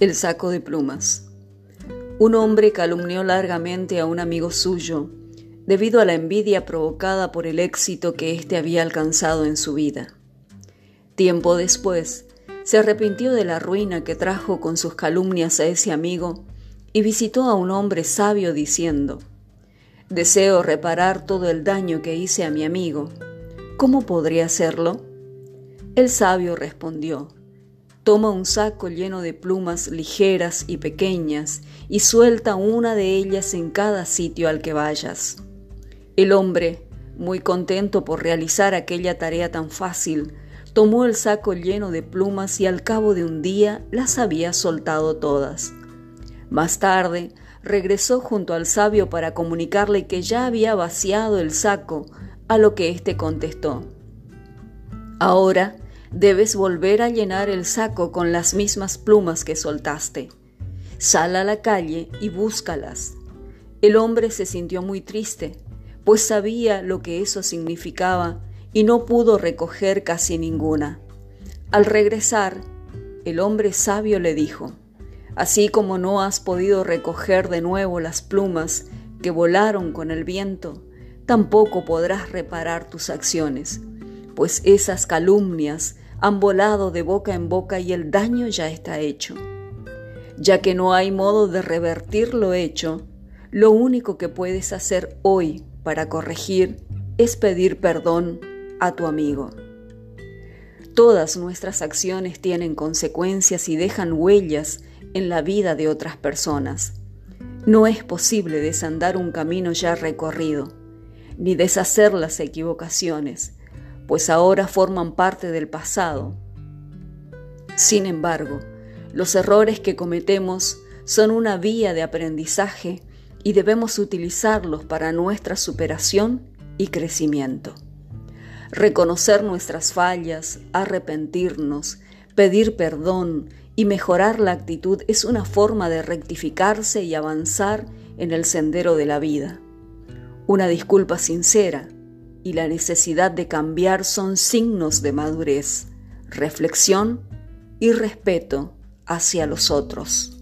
El saco de plumas. Un hombre calumnió largamente a un amigo suyo debido a la envidia provocada por el éxito que éste había alcanzado en su vida. Tiempo después, se arrepintió de la ruina que trajo con sus calumnias a ese amigo y visitó a un hombre sabio diciendo, Deseo reparar todo el daño que hice a mi amigo. ¿Cómo podría hacerlo? El sabio respondió, Toma un saco lleno de plumas ligeras y pequeñas y suelta una de ellas en cada sitio al que vayas. El hombre, muy contento por realizar aquella tarea tan fácil, tomó el saco lleno de plumas y al cabo de un día las había soltado todas. Más tarde, regresó junto al sabio para comunicarle que ya había vaciado el saco, a lo que éste contestó. Ahora debes volver a llenar el saco con las mismas plumas que soltaste. Sal a la calle y búscalas. El hombre se sintió muy triste, pues sabía lo que eso significaba y no pudo recoger casi ninguna. Al regresar, el hombre sabio le dijo, Así como no has podido recoger de nuevo las plumas que volaron con el viento, tampoco podrás reparar tus acciones pues esas calumnias han volado de boca en boca y el daño ya está hecho. Ya que no hay modo de revertir lo hecho, lo único que puedes hacer hoy para corregir es pedir perdón a tu amigo. Todas nuestras acciones tienen consecuencias y dejan huellas en la vida de otras personas. No es posible desandar un camino ya recorrido, ni deshacer las equivocaciones, pues ahora forman parte del pasado. Sin embargo, los errores que cometemos son una vía de aprendizaje y debemos utilizarlos para nuestra superación y crecimiento. Reconocer nuestras fallas, arrepentirnos, pedir perdón y mejorar la actitud es una forma de rectificarse y avanzar en el sendero de la vida. Una disculpa sincera y la necesidad de cambiar son signos de madurez, reflexión y respeto hacia los otros.